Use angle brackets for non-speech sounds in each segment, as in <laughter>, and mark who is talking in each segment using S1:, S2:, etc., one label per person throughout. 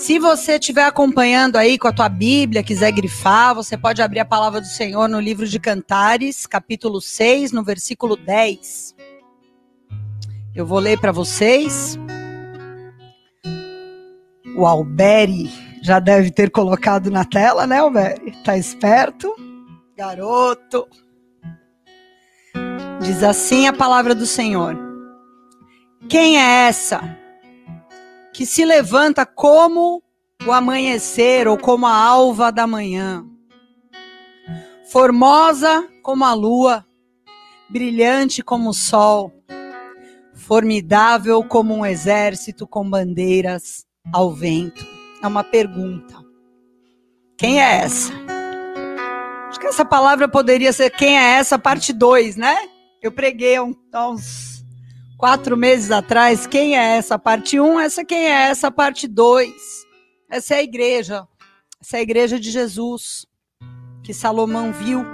S1: Se você estiver acompanhando aí com a tua Bíblia, quiser grifar, você pode abrir a palavra do Senhor no livro de Cantares, capítulo 6, no versículo 10. Eu vou ler para vocês. O Alberi já deve ter colocado na tela, né, Alberi? Tá esperto? Garoto. Diz assim a palavra do Senhor: Quem é essa que se levanta como o amanhecer ou como a alva da manhã? Formosa como a lua, brilhante como o sol, formidável como um exército com bandeiras ao vento. É uma pergunta. Quem é essa? Acho que essa palavra poderia ser quem é essa, parte 2, né? Eu preguei há uns quatro meses atrás. Quem é essa parte 1? Um, essa quem é essa parte 2? Essa é a igreja. Essa é a igreja de Jesus que Salomão viu.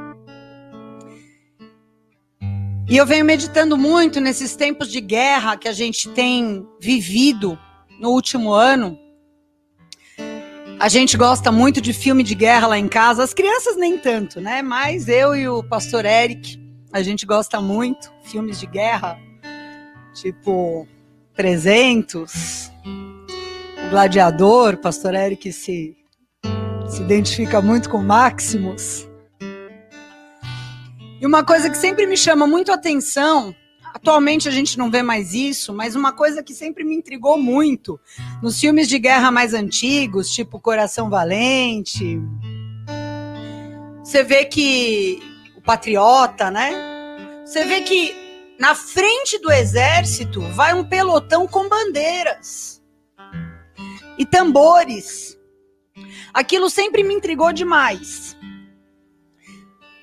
S1: E eu venho meditando muito nesses tempos de guerra que a gente tem vivido no último ano. A gente gosta muito de filme de guerra lá em casa, as crianças nem tanto, né? Mas eu e o pastor Eric, a gente gosta muito, filmes de guerra, tipo 300, o Gladiador, pastor Eric se, se identifica muito com Maximus. E uma coisa que sempre me chama muito atenção, atualmente a gente não vê mais isso, mas uma coisa que sempre me intrigou muito nos filmes de guerra mais antigos, tipo Coração Valente, você vê que patriota, né? Você vê que na frente do exército vai um pelotão com bandeiras e tambores. Aquilo sempre me intrigou demais.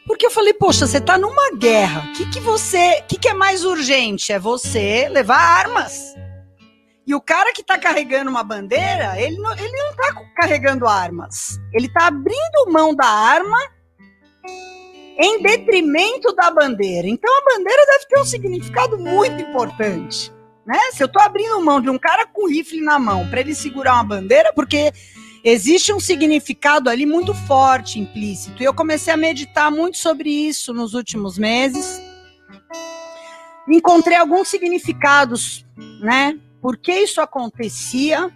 S1: Porque eu falei, poxa, você está numa guerra. O que, que você. O que, que é mais urgente? É você levar armas. E o cara que está carregando uma bandeira, ele não, ele não tá carregando armas. Ele está abrindo mão da arma em detrimento da bandeira. Então a bandeira deve ter um significado muito importante. Né? Se eu estou abrindo mão de um cara com rifle na mão para ele segurar uma bandeira, porque existe um significado ali muito forte implícito. E eu comecei a meditar muito sobre isso nos últimos meses. Encontrei alguns significados, né? Por que isso acontecia?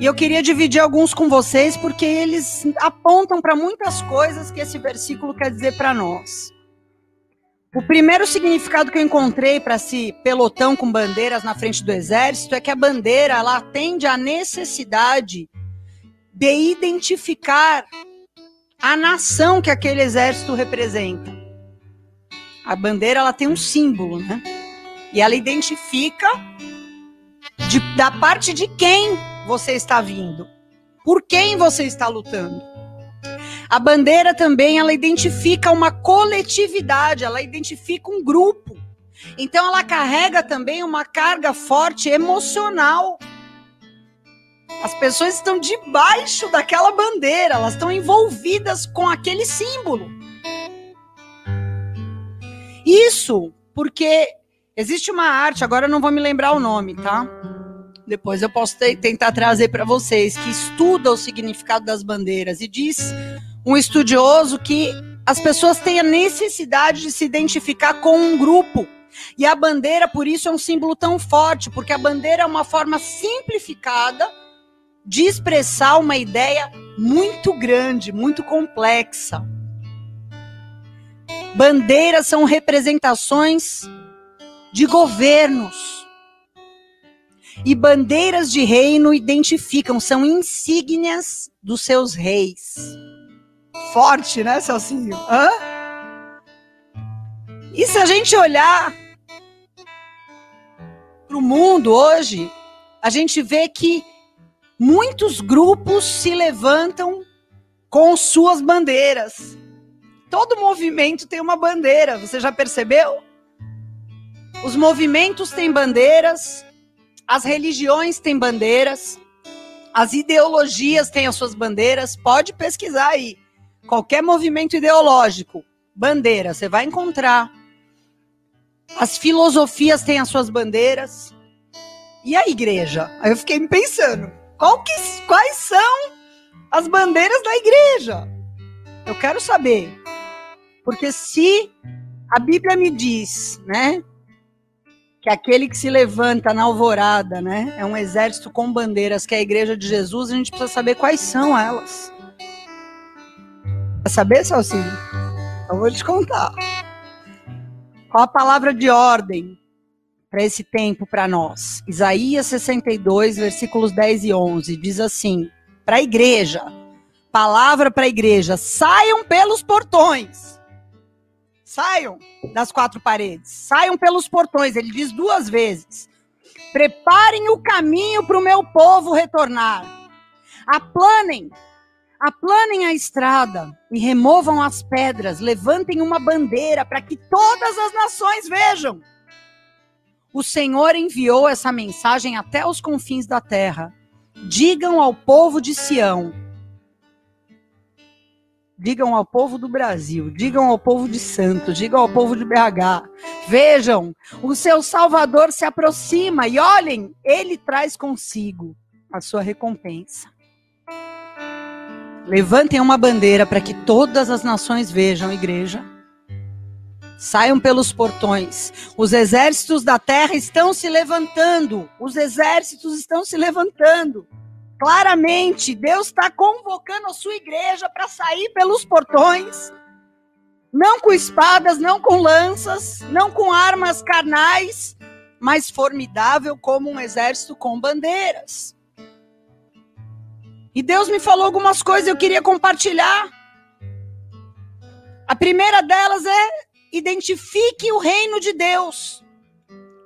S1: E eu queria dividir alguns com vocês, porque eles apontam para muitas coisas que esse versículo quer dizer para nós. O primeiro significado que eu encontrei para esse pelotão com bandeiras na frente do exército é que a bandeira ela atende à necessidade de identificar a nação que aquele exército representa. A bandeira ela tem um símbolo, né? E ela identifica de, da parte de quem você está vindo? Por quem você está lutando? A bandeira também ela identifica uma coletividade, ela identifica um grupo. Então ela carrega também uma carga forte emocional. As pessoas estão debaixo daquela bandeira, elas estão envolvidas com aquele símbolo. Isso porque existe uma arte, agora eu não vou me lembrar o nome, tá? Depois eu posso tentar trazer para vocês, que estuda o significado das bandeiras e diz um estudioso que as pessoas têm a necessidade de se identificar com um grupo. E a bandeira, por isso, é um símbolo tão forte, porque a bandeira é uma forma simplificada de expressar uma ideia muito grande, muito complexa. Bandeiras são representações de governos e bandeiras de reino identificam, são insígnias dos seus reis. Forte, né, Celcinho? Hã? E se a gente olhar para o mundo hoje, a gente vê que muitos grupos se levantam com suas bandeiras. Todo movimento tem uma bandeira, você já percebeu? Os movimentos têm bandeiras, as religiões têm bandeiras, as ideologias têm as suas bandeiras. Pode pesquisar aí. Qualquer movimento ideológico, bandeira, você vai encontrar. As filosofias têm as suas bandeiras. E a igreja? Aí eu fiquei me pensando. Que, quais são as bandeiras da igreja? Eu quero saber. Porque se a Bíblia me diz, né, que aquele que se levanta na alvorada, né, é um exército com bandeiras, que é a igreja de Jesus, a gente precisa saber quais são elas. Quer saber, Salsinho? Eu vou te contar. Qual a palavra de ordem para esse tempo para nós? Isaías 62, versículos 10 e 11, diz assim: para a igreja, palavra para a igreja, saiam pelos portões Saiam das quatro paredes, saiam pelos portões. Ele diz duas vezes: preparem o caminho para o meu povo retornar. Aplanem, aplanem a estrada e removam as pedras. Levantem uma bandeira para que todas as nações vejam. O Senhor enviou essa mensagem até os confins da terra. Digam ao povo de Sião digam ao povo do Brasil, digam ao povo de Santos, digam ao povo de BH. Vejam, o seu Salvador se aproxima e olhem, ele traz consigo a sua recompensa. Levantem uma bandeira para que todas as nações vejam, igreja. Saiam pelos portões. Os exércitos da terra estão se levantando. Os exércitos estão se levantando. Claramente, Deus está convocando a sua igreja para sair pelos portões, não com espadas, não com lanças, não com armas carnais, mas formidável como um exército com bandeiras. E Deus me falou algumas coisas eu queria compartilhar. A primeira delas é identifique o reino de Deus.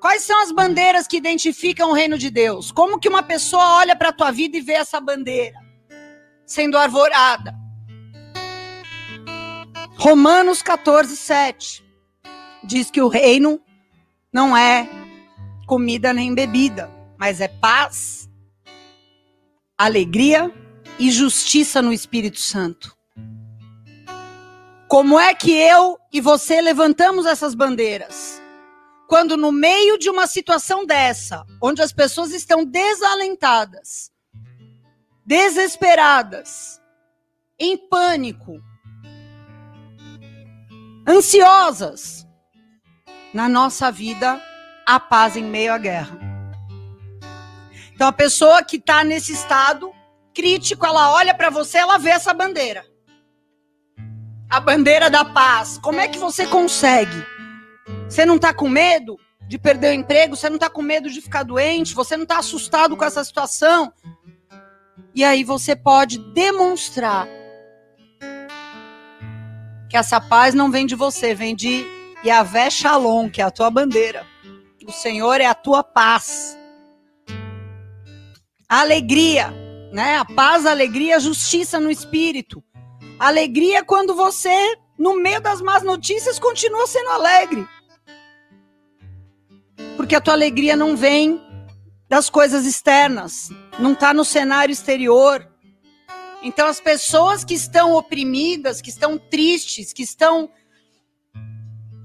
S1: Quais são as bandeiras que identificam o reino de Deus? Como que uma pessoa olha para a tua vida e vê essa bandeira sendo arvorada? Romanos 14, 7 diz que o reino não é comida nem bebida, mas é paz, alegria e justiça no Espírito Santo. Como é que eu e você levantamos essas bandeiras? Quando no meio de uma situação dessa, onde as pessoas estão desalentadas, desesperadas, em pânico, ansiosas, na nossa vida há paz em meio à guerra. Então a pessoa que está nesse estado crítico, ela olha para você, ela vê essa bandeira. A bandeira da paz. Como é que você consegue você não está com medo de perder o emprego? Você não está com medo de ficar doente? Você não está assustado com essa situação? E aí você pode demonstrar que essa paz não vem de você, vem de Yahvé Shalom, que é a tua bandeira. O Senhor é a tua paz. Alegria, né? A paz, a alegria, a justiça no espírito. alegria quando você, no meio das más notícias, continua sendo alegre porque a tua alegria não vem das coisas externas, não está no cenário exterior. Então, as pessoas que estão oprimidas, que estão tristes, que estão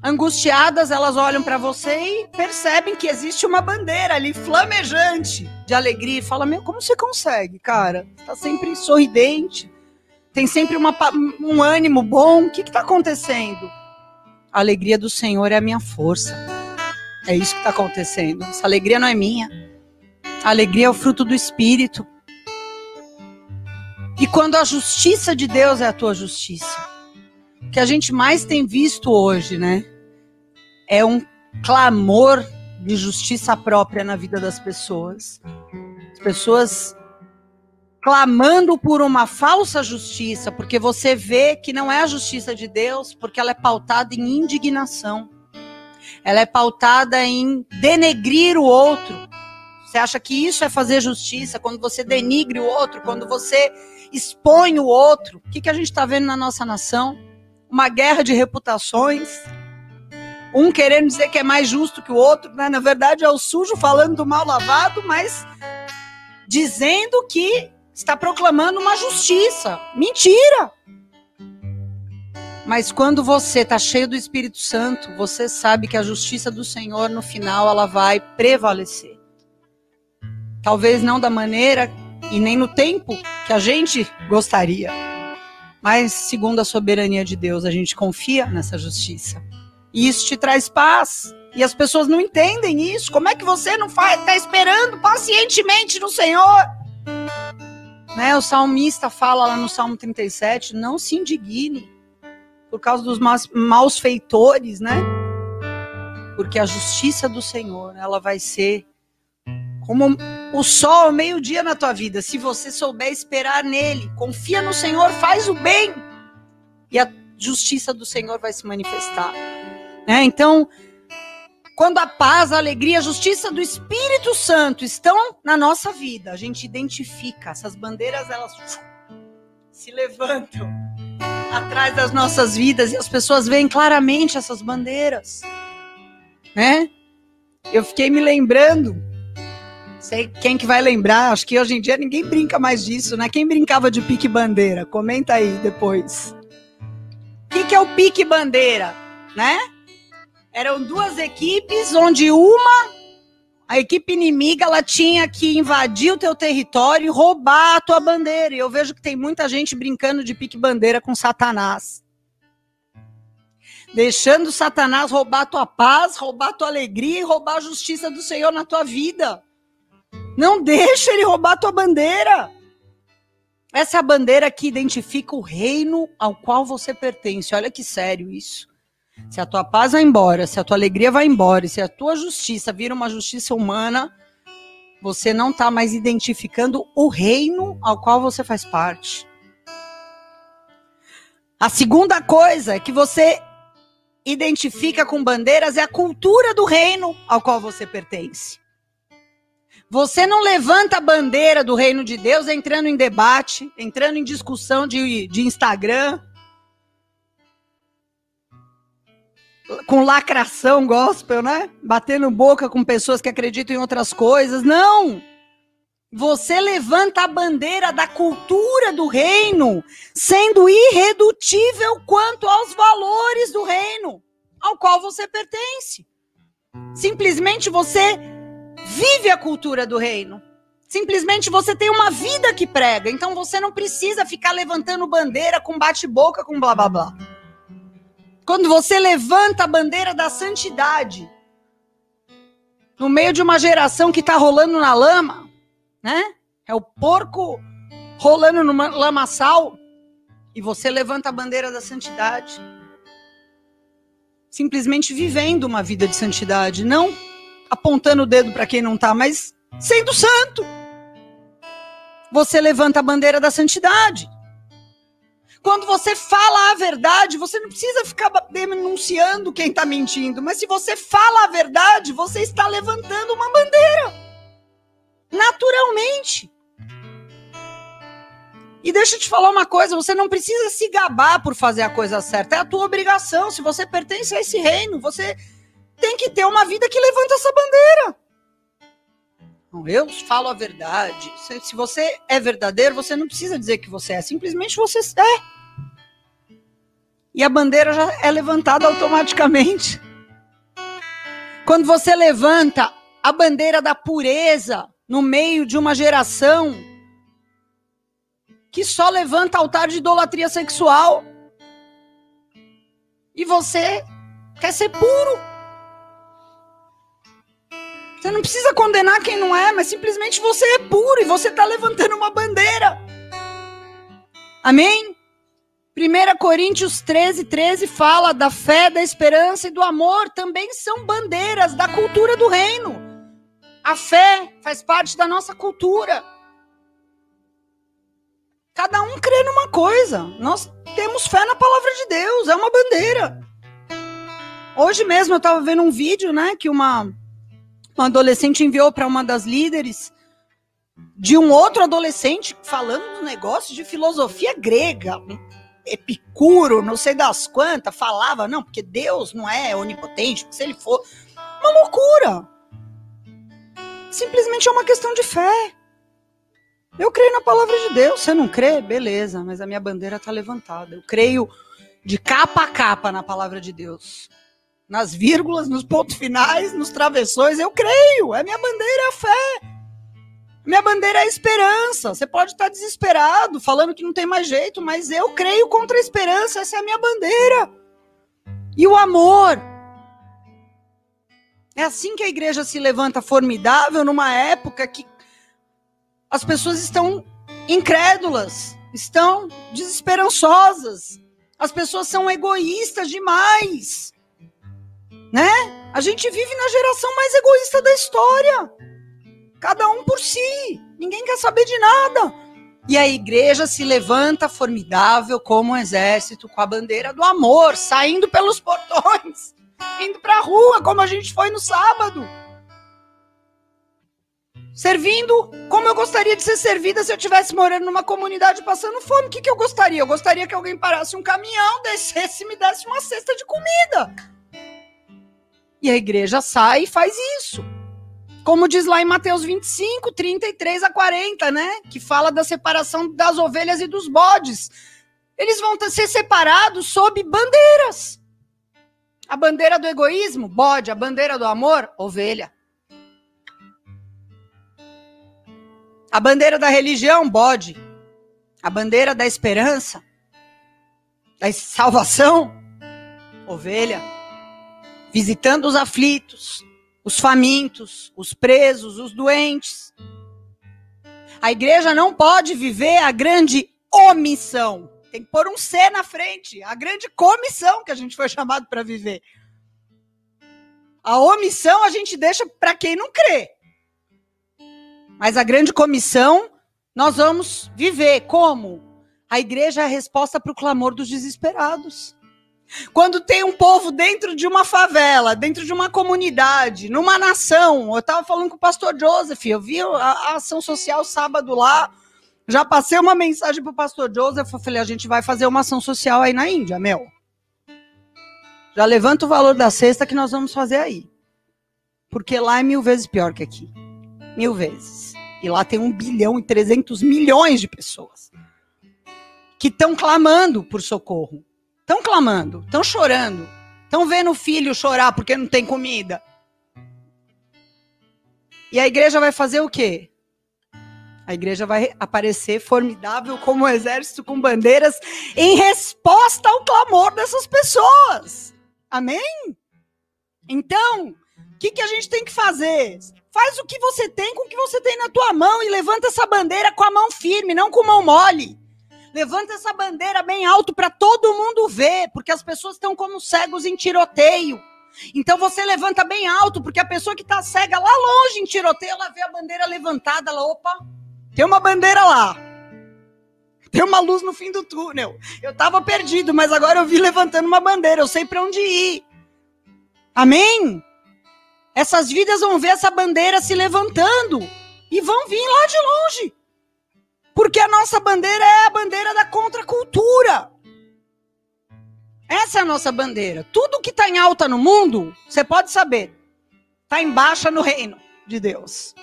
S1: angustiadas, elas olham para você e percebem que existe uma bandeira ali flamejante de alegria e fala: Meu, como você consegue, cara? Está sempre sorridente, tem sempre uma, um ânimo bom. O que está acontecendo? A alegria do Senhor é a minha força. É isso que está acontecendo. Essa alegria não é minha. A alegria é o fruto do Espírito. E quando a justiça de Deus é a tua justiça, o que a gente mais tem visto hoje, né? É um clamor de justiça própria na vida das pessoas. As pessoas clamando por uma falsa justiça, porque você vê que não é a justiça de Deus, porque ela é pautada em indignação ela é pautada em denegrir o outro. Você acha que isso é fazer justiça quando você denigre o outro, quando você expõe o outro? O que, que a gente está vendo na nossa nação? Uma guerra de reputações. Um querendo dizer que é mais justo que o outro, né? na verdade é o sujo falando do mal lavado, mas dizendo que está proclamando uma justiça. Mentira! Mas quando você está cheio do Espírito Santo, você sabe que a justiça do Senhor no final ela vai prevalecer. Talvez não da maneira e nem no tempo que a gente gostaria. Mas, segundo a soberania de Deus, a gente confia nessa justiça. E isso te traz paz. E as pessoas não entendem isso. Como é que você não está esperando pacientemente no Senhor? Né? O salmista fala lá no Salmo 37, não se indigne por causa dos maus, maus feitores, né? Porque a justiça do Senhor, ela vai ser como o sol ao meio-dia na tua vida. Se você souber esperar nele, confia no Senhor, faz o bem. E a justiça do Senhor vai se manifestar. Né? Então, quando a paz, a alegria, a justiça do Espírito Santo estão na nossa vida, a gente identifica essas bandeiras, elas se levantam atrás das nossas vidas e as pessoas veem claramente essas bandeiras, né? Eu fiquei me lembrando sei quem que vai lembrar, acho que hoje em dia ninguém brinca mais disso, né? Quem brincava de pique bandeira? Comenta aí depois. O que, que é o pique bandeira, né? Eram duas equipes onde uma, a equipe inimiga, ela tinha que invadir o teu território e roubar a tua bandeira. E eu vejo que tem muita gente brincando de pique bandeira com Satanás. Deixando Satanás roubar a tua paz, roubar a tua alegria e roubar a justiça do Senhor na tua vida. Não deixa ele roubar a tua bandeira. Essa é a bandeira que identifica o reino ao qual você pertence. Olha que sério isso. Se a tua paz vai embora, se a tua alegria vai embora, se a tua justiça vira uma justiça humana, você não está mais identificando o reino ao qual você faz parte. A segunda coisa que você identifica com bandeiras é a cultura do reino ao qual você pertence. Você não levanta a bandeira do reino de Deus entrando em debate, entrando em discussão de, de Instagram, com lacração gospel, né? Batendo boca com pessoas que acreditam em outras coisas. Não! Você levanta a bandeira da cultura do reino, sendo irredutível quanto aos valores do reino ao qual você pertence. Simplesmente você vive a cultura do reino. Simplesmente você tem uma vida que prega, então você não precisa ficar levantando bandeira com bate-boca, com blá blá blá. Quando você levanta a bandeira da santidade, no meio de uma geração que está rolando na lama, né? É o porco rolando no lamaçal, e você levanta a bandeira da santidade. Simplesmente vivendo uma vida de santidade, não apontando o dedo para quem não está, mas sendo santo. Você levanta a bandeira da santidade. Quando você fala a verdade, você não precisa ficar denunciando quem está mentindo, mas se você fala a verdade, você está levantando uma bandeira. Naturalmente. E deixa eu te falar uma coisa: você não precisa se gabar por fazer a coisa certa, é a tua obrigação. Se você pertence a esse reino, você tem que ter uma vida que levanta essa bandeira. Eu falo a verdade. Se você é verdadeiro, você não precisa dizer que você é, simplesmente você é. E a bandeira já é levantada automaticamente. Quando você levanta a bandeira da pureza no meio de uma geração que só levanta altar de idolatria sexual, e você quer ser puro. Você não precisa condenar quem não é, mas simplesmente você é puro e você está levantando uma bandeira. Amém? 1 Coríntios 13, 13 fala da fé, da esperança e do amor, também são bandeiras da cultura do reino. A fé faz parte da nossa cultura. Cada um crê numa coisa. Nós temos fé na palavra de Deus, é uma bandeira. Hoje mesmo eu estava vendo um vídeo, né, que uma um adolescente enviou para uma das líderes de um outro adolescente falando do negócio de filosofia grega, Epicuro, não sei das quantas, falava, não, porque Deus não é onipotente, se ele for. Uma loucura! Simplesmente é uma questão de fé. Eu creio na palavra de Deus. Você não crê? Beleza, mas a minha bandeira está levantada. Eu creio de capa a capa na palavra de Deus nas vírgulas, nos pontos finais, nos travessões. Eu creio. É minha bandeira, é a fé. Minha bandeira é a esperança. Você pode estar desesperado, falando que não tem mais jeito, mas eu creio contra a esperança. Essa é a minha bandeira. E o amor. É assim que a igreja se levanta formidável numa época que as pessoas estão incrédulas, estão desesperançosas. As pessoas são egoístas demais. Né? A gente vive na geração mais egoísta da história. Cada um por si. Ninguém quer saber de nada. E a igreja se levanta formidável como um exército com a bandeira do amor, saindo pelos portões <laughs> indo pra rua, como a gente foi no sábado. Servindo como eu gostaria de ser servida se eu estivesse morando numa comunidade passando fome. O que, que eu gostaria? Eu gostaria que alguém parasse um caminhão, <laughs> descesse e me desse uma cesta de comida. E a igreja sai e faz isso. Como diz lá em Mateus 25, 33 a 40, né? Que fala da separação das ovelhas e dos bodes. Eles vão ser separados sob bandeiras. A bandeira do egoísmo, bode. A bandeira do amor, ovelha. A bandeira da religião, bode. A bandeira da esperança, da salvação, ovelha. Visitando os aflitos, os famintos, os presos, os doentes. A igreja não pode viver a grande omissão. Tem que pôr um C na frente. A grande comissão que a gente foi <laughs> chamado para viver. A omissão a gente deixa para quem não crê. Mas a grande comissão nós vamos viver como? A igreja é a resposta para o clamor dos desesperados. Quando tem um povo dentro de uma favela, dentro de uma comunidade, numa nação. Eu estava falando com o pastor Joseph, eu vi a, ação social sábado lá. Já passei uma mensagem pro pastor Joseph, eu falei, a gente vai fazer uma ação social aí na Índia, meu. Já levanta o valor da cesta que nós vamos fazer aí. Porque lá é mil vezes pior que aqui. Mil vezes. E lá tem um bilhão e trezentos milhões de pessoas que estão clamando por socorro. Estão clamando, estão chorando. Estão vendo o filho chorar porque não tem comida. E a igreja vai fazer o quê? A igreja vai aparecer formidável como um exército com bandeiras em resposta ao clamor dessas pessoas. Amém? Então, o que, que a gente tem que fazer? Faz o que você tem com o que você tem na tua mão e levanta essa bandeira com a mão firme, não com mão mole. Levanta essa bandeira bem alto para todo mundo ver, porque as pessoas estão como cegos em tiroteio. Então você levanta bem alto, porque a pessoa que está cega lá longe em tiroteio, ela vê a bandeira levantada, ela, opa, tem uma bandeira lá. Tem uma luz no fim do túnel. Eu estava perdido, mas agora eu vi levantando uma bandeira. Eu sei para onde ir. Amém? Essas vidas vão ver essa bandeira se levantando e vão vir lá de longe. Porque a nossa bandeira é a bandeira da contracultura. Essa é a nossa bandeira. Tudo que está em alta no mundo, você pode saber, está em baixa no reino de Deus.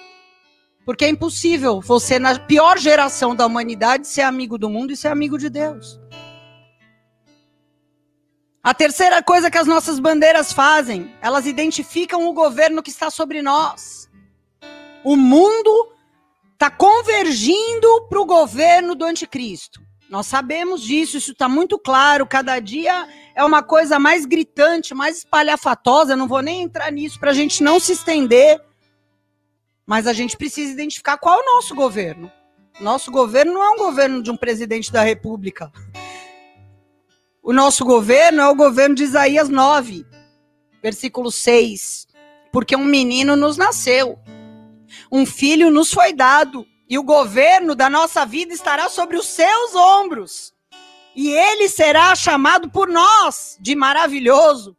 S1: Porque é impossível você, na pior geração da humanidade, ser amigo do mundo e ser amigo de Deus. A terceira coisa que as nossas bandeiras fazem, elas identificam o governo que está sobre nós. O mundo está convergindo para o governo do anticristo. Nós sabemos disso, isso está muito claro. Cada dia é uma coisa mais gritante, mais espalhafatosa. Não vou nem entrar nisso para a gente não se estender. Mas a gente precisa identificar qual é o nosso governo. Nosso governo não é um governo de um presidente da República. O nosso governo é o governo de Isaías 9, versículo 6. Porque um menino nos nasceu, um filho nos foi dado, e o governo da nossa vida estará sobre os seus ombros. E ele será chamado por nós de maravilhoso,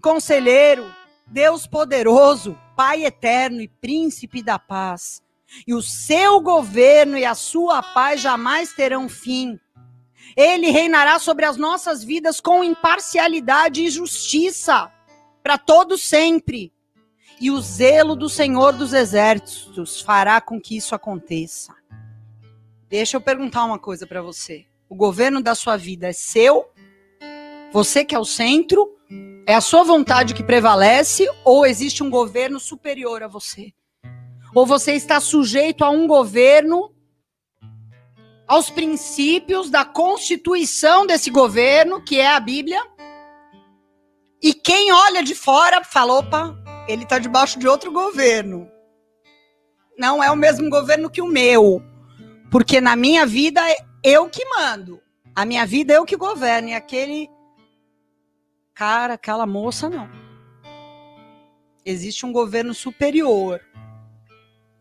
S1: conselheiro, Deus poderoso, Pai eterno e príncipe da paz. E o seu governo e a sua paz jamais terão fim. Ele reinará sobre as nossas vidas com imparcialidade e justiça para todo sempre. E o zelo do Senhor dos Exércitos fará com que isso aconteça. Deixa eu perguntar uma coisa para você. O governo da sua vida é seu? Você que é o centro é a sua vontade que prevalece ou existe um governo superior a você? Ou você está sujeito a um governo, aos princípios da constituição desse governo, que é a Bíblia? E quem olha de fora fala: opa, ele está debaixo de outro governo. Não é o mesmo governo que o meu. Porque na minha vida, eu que mando. A minha vida eu que governo. E aquele cara, aquela moça, não. Existe um governo superior.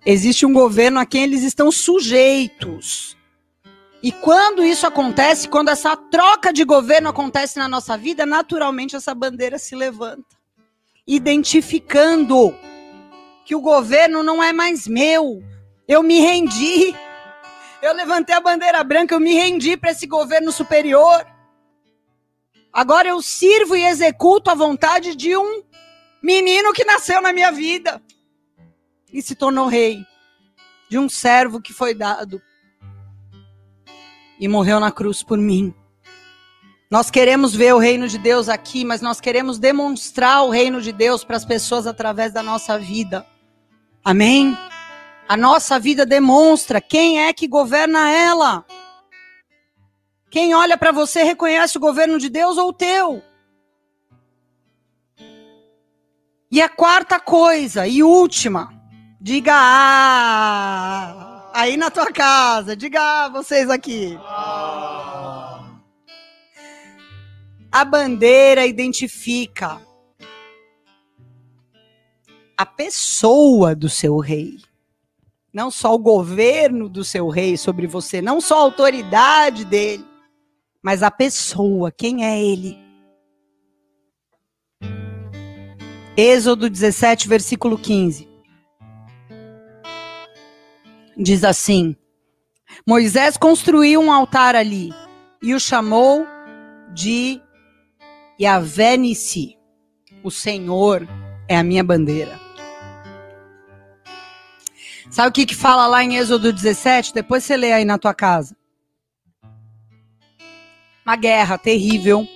S1: Existe um governo a quem eles estão sujeitos. E quando isso acontece, quando essa troca de governo acontece na nossa vida, naturalmente essa bandeira se levanta, identificando que o governo não é mais meu. Eu me rendi. Eu levantei a bandeira branca, eu me rendi para esse governo superior. Agora eu sirvo e executo a vontade de um menino que nasceu na minha vida e se tornou rei, de um servo que foi dado e morreu na cruz por mim. Nós queremos ver o reino de Deus aqui, mas nós queremos demonstrar o reino de Deus para as pessoas através da nossa vida. Amém? A nossa vida demonstra quem é que governa ela. Quem olha para você reconhece o governo de Deus ou o teu. E a quarta coisa e última, diga ah, aí na tua casa, diga ah, vocês aqui. A bandeira identifica a pessoa do seu rei não só o governo do seu rei sobre você, não só a autoridade dele, mas a pessoa, quem é ele? Êxodo 17, versículo 15. Diz assim: Moisés construiu um altar ali e o chamou de Yahvé Nissi. O Senhor é a minha bandeira. Sabe o que, que fala lá em Êxodo 17? Depois você lê aí na tua casa uma guerra terrível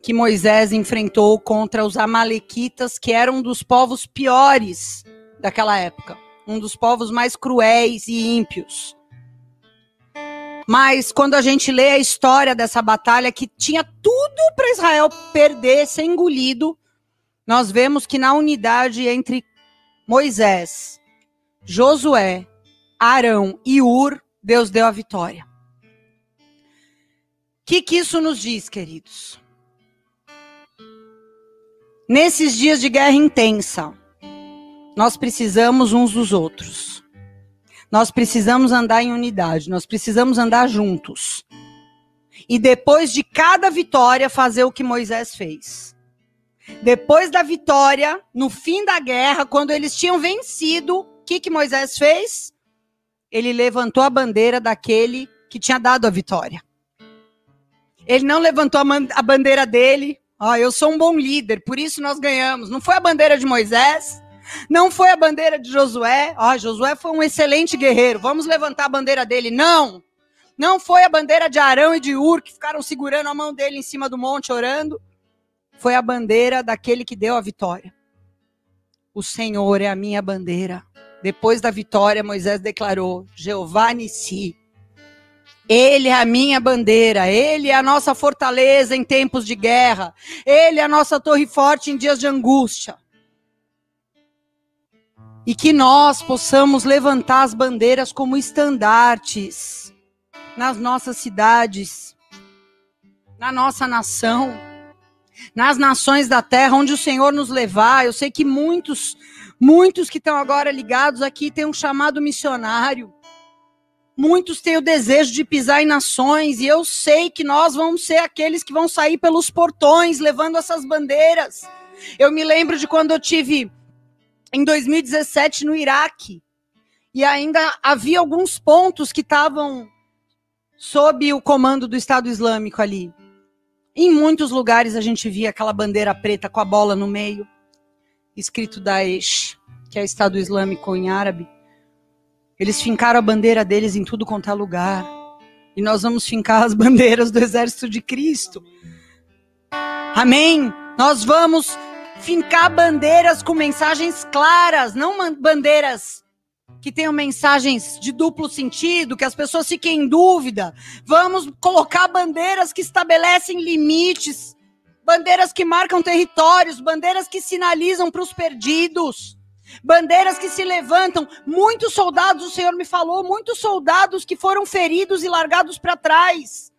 S1: que Moisés enfrentou contra os amalequitas, que eram um dos povos piores daquela época, um dos povos mais cruéis e ímpios. Mas quando a gente lê a história dessa batalha que tinha tudo para Israel perder, ser engolido, nós vemos que na unidade entre Moisés, Josué, Arão e Ur, Deus deu a vitória que, que isso nos diz, queridos? Nesses dias de guerra intensa, nós precisamos uns dos outros. Nós precisamos andar em unidade, nós precisamos andar juntos. E depois de cada vitória, fazer o que Moisés fez. Depois da vitória, no fim da guerra, quando eles tinham vencido, o que, que Moisés fez? Ele levantou a bandeira daquele que tinha dado a vitória. Ele não levantou a, bandeira dele. Oh, eu sou um bom líder, por isso nós ganhamos. Não foi a bandeira de Moisés, não foi a bandeira de Josué. Ó, oh, Josué foi um excelente guerreiro. Vamos levantar a bandeira dele. Não. Não foi a bandeira de Arão e de Ur que ficaram segurando a mão dele em cima do monte orando. Foi a bandeira daquele que deu a vitória. O Senhor é a minha bandeira. Depois da vitória, Moisés declarou: Jeová Nissi, ele é a minha bandeira, Ele é a nossa fortaleza em tempos de guerra, Ele é a nossa torre forte em dias de angústia. E que nós possamos levantar as bandeiras como estandartes nas nossas cidades, na nossa nação, nas nações da terra, onde o Senhor nos levar. Eu sei que muitos, muitos que estão agora ligados aqui têm um chamado missionário. Muitos têm o desejo de pisar em nações, e eu sei que nós vamos ser aqueles que vão sair pelos portões levando essas bandeiras. Eu me lembro de quando eu tive em 2017 no Iraque, e ainda havia alguns pontos que estavam sob o comando do Estado Islâmico ali. Em muitos lugares a gente via aquela bandeira preta com a bola no meio, escrito Daesh, que é Estado Islâmico em árabe. Eles fincaram a bandeira deles em tudo quanto é lugar. E nós vamos fincar as <laughs> bandeiras do exército de Cristo. Amém? Nós vamos fincar bandeiras com mensagens claras, não bandeiras que tenham mensagens de duplo sentido, que as pessoas fiquem em dúvida. Vamos colocar bandeiras que estabelecem limites, bandeiras que marcam territórios, bandeiras que sinalizam para os perdidos. Bandeiras que se levantam, muitos soldados, o Senhor me falou, muitos soldados que foram feridos e largados para trás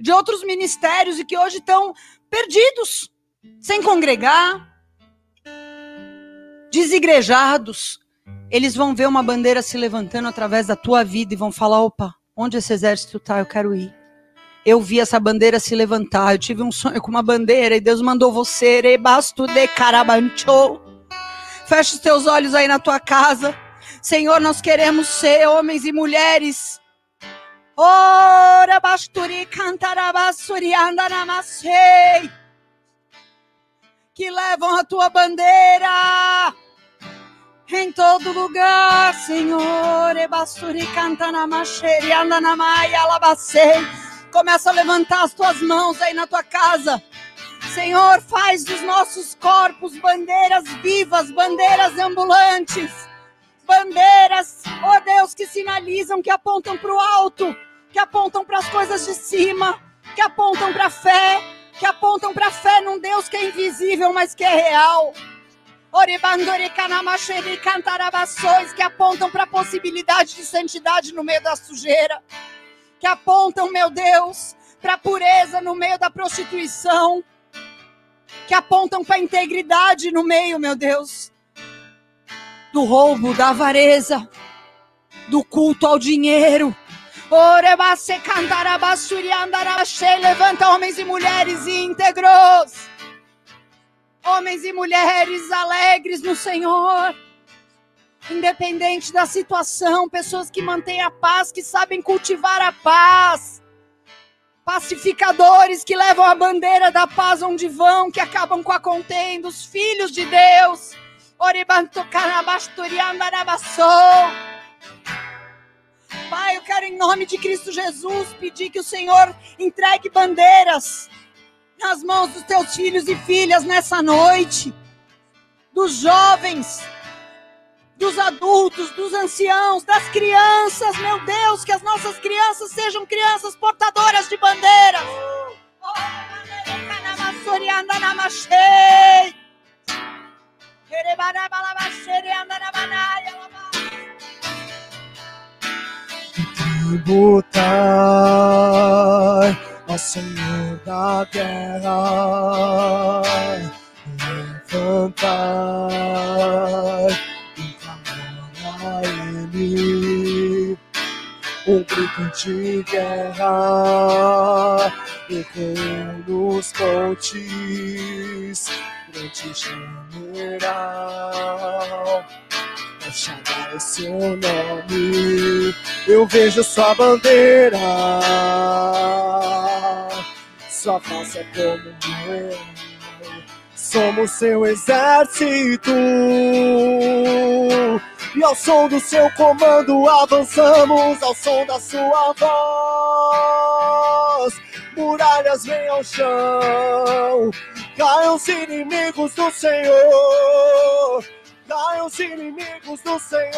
S1: de outros ministérios e que hoje estão perdidos, sem congregar, desigrejados, eles vão ver uma bandeira se levantando através da tua vida e vão falar: opa, onde esse exército está? Eu quero ir. Eu vi essa bandeira se levantar. Eu tive um sonho com uma bandeira e Deus mandou você, rebasto de carabancho. Feche os teus olhos aí na tua casa. Senhor, nós queremos ser homens e mulheres. Ora basturi cantarabasuri andanamasei. Que levam a tua bandeira em todo lugar, Senhor. Ebasturi canta na macheri, anda na maia, alabacei. Começa a levantar as tuas mãos aí na tua casa. Senhor, faz dos nossos corpos bandeiras vivas, bandeiras ambulantes, bandeiras, ó oh Deus, que sinalizam, que apontam para o alto, que apontam para as coisas de cima, que apontam para a fé, que apontam para a fé num Deus que é invisível, mas que é real. Que apontam para a possibilidade de santidade no meio da sujeira, que apontam, meu Deus, para a pureza no meio da prostituição, que apontam para a integridade no meio, meu Deus, do roubo, da avareza, do culto ao dinheiro. Levanta homens e mulheres íntegros homens e mulheres alegres no Senhor. Independente da situação, pessoas que mantêm a paz, que sabem cultivar a paz. Pacificadores que levam a bandeira da paz onde vão, que acabam com a contenda, os filhos de Deus. Pai, eu quero em nome de Cristo Jesus pedir que o Senhor entregue bandeiras nas mãos dos teus filhos e filhas nessa noite, dos jovens, dos adultos, dos anciãos, das crianças, meu Deus, que as nossas crianças sejam crianças portadoras de bandeira.
S2: Tributar ó Senhor da guerra, levantar e clamar a Ele, um grito de guerra, ecoou nos montes, grande general chamar o seu nome. Eu vejo sua bandeira sua face é como meu. Somos seu exército. E ao som do seu comando avançamos, ao som da sua voz. Muralhas vêm ao chão, caiam os inimigos do Senhor. Caiam os inimigos do Senhor,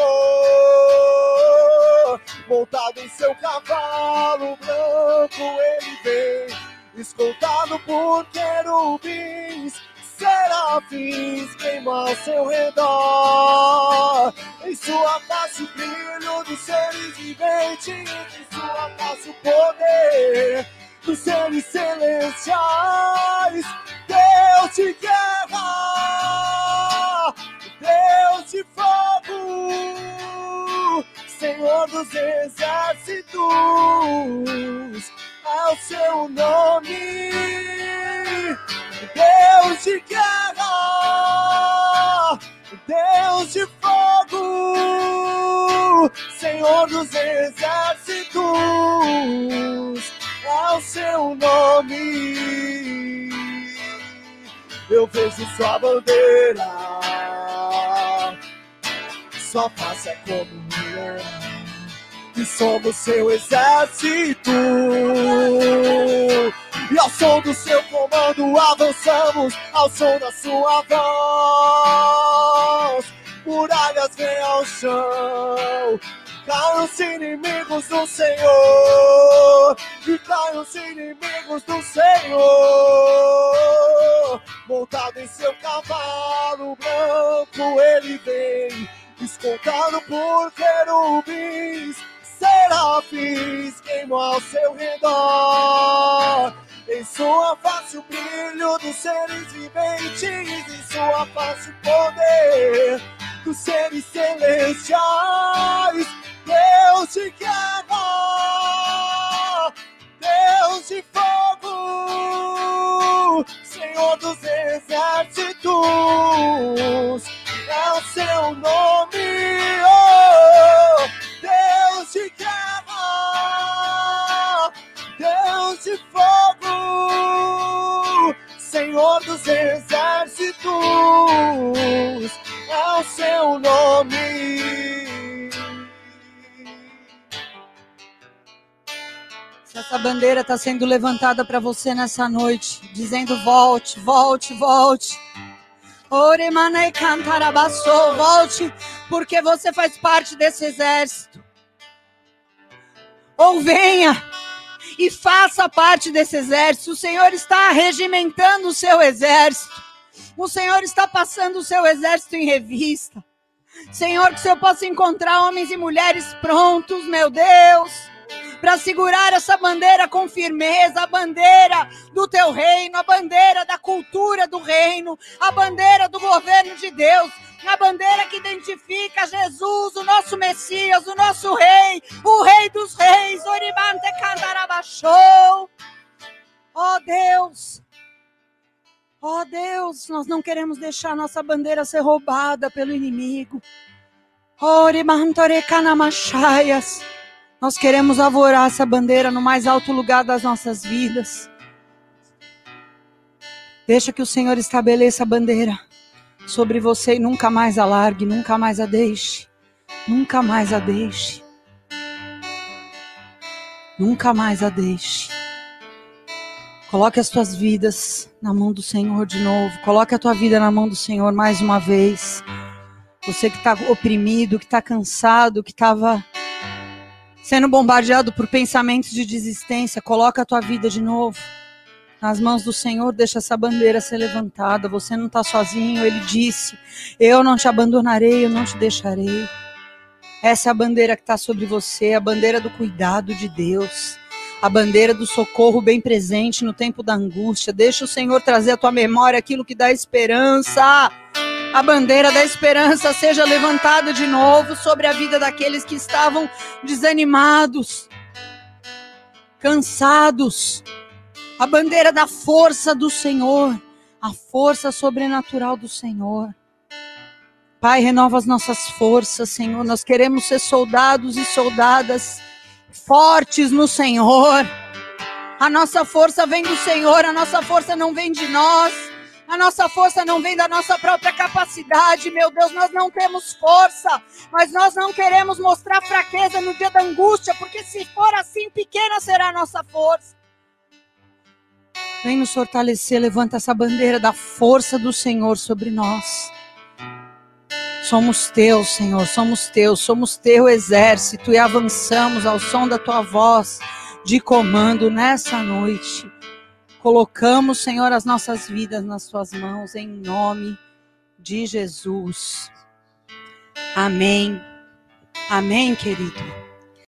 S2: montado em seu cavalo branco, ele vem escoltado por querubins, serafins queimam ao seu redor. Em sua face o brilho dos seres viventes, em sua face o poder dos seres celestiais. Deus de guerra, Deus de fogo, Senhor dos exércitos ao seu nome. Deus de guerra, Deus de fogo, Senhor dos exércitos, ao seu nome. Eu vejo sua bandeira, sua face é como leão e somos seu exército. E ao Ao som do seu comando avançamos, ao som da sua voz. Muralhas vêm ao chão, caem os inimigos do Senhor, e caem os inimigos do Senhor. Montado em seu cavalo branco, ele vem, escoltado por querubins serafins queimam ao seu redor. Em sua face o brilho dos seres viventes, em sua face o poder dos seres celestiais. Deus de guerra, Deus de fogo, Senhor dos exércitos, é o seu nome. Oh, Deus de guerra, Deus de fogo, Senhor dos exércitos, é o seu nome.
S1: Essa bandeira está sendo levantada para você nessa noite, dizendo volte, volte, volte. Oremanai cantarabassou, volte, porque você faz parte desse exército. Ou venha e faça parte desse exército. O Senhor está regimentando o seu exército. O Senhor está passando o seu exército em revista. Senhor, que o Senhor possa encontrar homens e mulheres prontos, meu Deus para segurar essa bandeira com firmeza, a bandeira do teu reino, a bandeira da cultura do reino, a bandeira do governo de Deus, a bandeira que identifica Jesus, o nosso Messias, o nosso Rei, o Rei dos Reis, Oribante Candarabachou. Ó oh Deus, ó oh Deus, nós não queremos deixar nossa bandeira ser roubada pelo inimigo. Oribantore Canamachaias. Nós queremos avorar essa bandeira no mais alto lugar das nossas vidas. Deixa que o Senhor estabeleça a bandeira sobre você e nunca mais a largue, nunca mais a deixe. Nunca mais a deixe. Nunca mais a deixe. Coloque as tuas vidas na mão do Senhor de novo. Coloque a tua vida na mão do Senhor mais uma vez. Você que está oprimido, que está cansado, que estava sendo bombardeado por pensamentos de desistência, coloca a tua vida de novo nas mãos do Senhor, deixa essa bandeira ser levantada. Você não está sozinho, ele disse: Eu não te abandonarei, eu não te deixarei. Essa é a bandeira que está sobre você, a bandeira do cuidado de Deus, a bandeira do socorro bem presente no tempo da angústia. Deixa o Senhor trazer à tua memória aquilo que dá esperança a bandeira da esperança seja levantada de novo sobre a vida daqueles que estavam desanimados, cansados. A bandeira da força do Senhor, a força sobrenatural do Senhor. Pai, renova as nossas forças, Senhor. Nós queremos ser soldados e soldadas fortes no Senhor. A nossa força vem do Senhor, a nossa força não vem de nós. A nossa força não vem da nossa própria capacidade, meu Deus, nós não temos força, mas nós não queremos mostrar fraqueza no dia da angústia, porque se for assim, pequena será a nossa força. Vem nos fortalecer, levanta essa bandeira da força do Senhor sobre nós. Somos teus, Senhor, somos teus, somos teu exército e avançamos ao som da tua voz de comando nessa noite. Colocamos, Senhor, as nossas vidas nas tuas mãos, em nome de Jesus. Amém. Amém, querido.